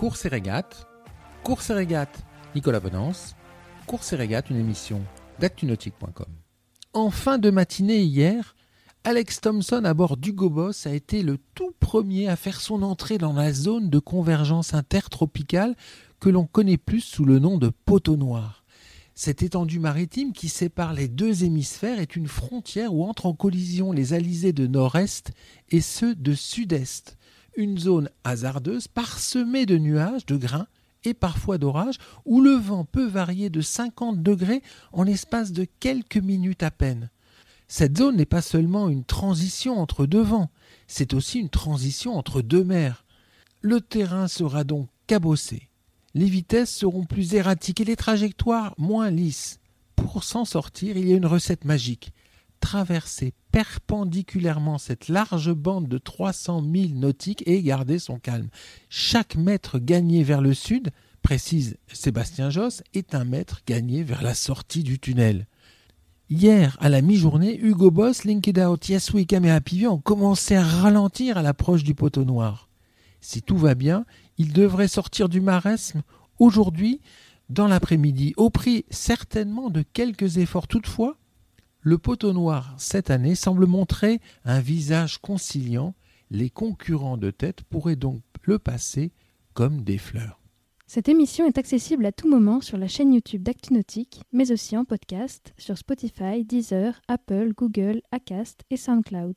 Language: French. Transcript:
Course et régate, Course et régate, Nicolas Bonance, Course et régate, une émission d'actunautique.com. En fin de matinée hier, Alex Thompson à bord d'Hugo Boss a été le tout premier à faire son entrée dans la zone de convergence intertropicale que l'on connaît plus sous le nom de poteau noir. Cette étendue maritime qui sépare les deux hémisphères est une frontière où entrent en collision les alizés de nord-est et ceux de sud-est. Une zone hasardeuse parsemée de nuages, de grains et parfois d'orages, où le vent peut varier de 50 degrés en l'espace de quelques minutes à peine. Cette zone n'est pas seulement une transition entre deux vents, c'est aussi une transition entre deux mers. Le terrain sera donc cabossé. Les vitesses seront plus erratiques et les trajectoires moins lisses. Pour s'en sortir, il y a une recette magique. Traverser perpendiculairement cette large bande de 300 milles nautiques et garder son calme. Chaque mètre gagné vers le sud, précise Sébastien Josse, est un mètre gagné vers la sortie du tunnel. Hier, à la mi-journée, Hugo Boss, Linked Out, Yes et ont commencé à ralentir à l'approche du poteau noir. Si tout va bien, il devrait sortir du marasme aujourd'hui, dans l'après-midi, au prix certainement de quelques efforts. Toutefois, le poteau noir cette année semble montrer un visage conciliant. Les concurrents de tête pourraient donc le passer comme des fleurs. Cette émission est accessible à tout moment sur la chaîne YouTube d'ActuNautique, mais aussi en podcast sur Spotify, Deezer, Apple, Google, Acast et SoundCloud.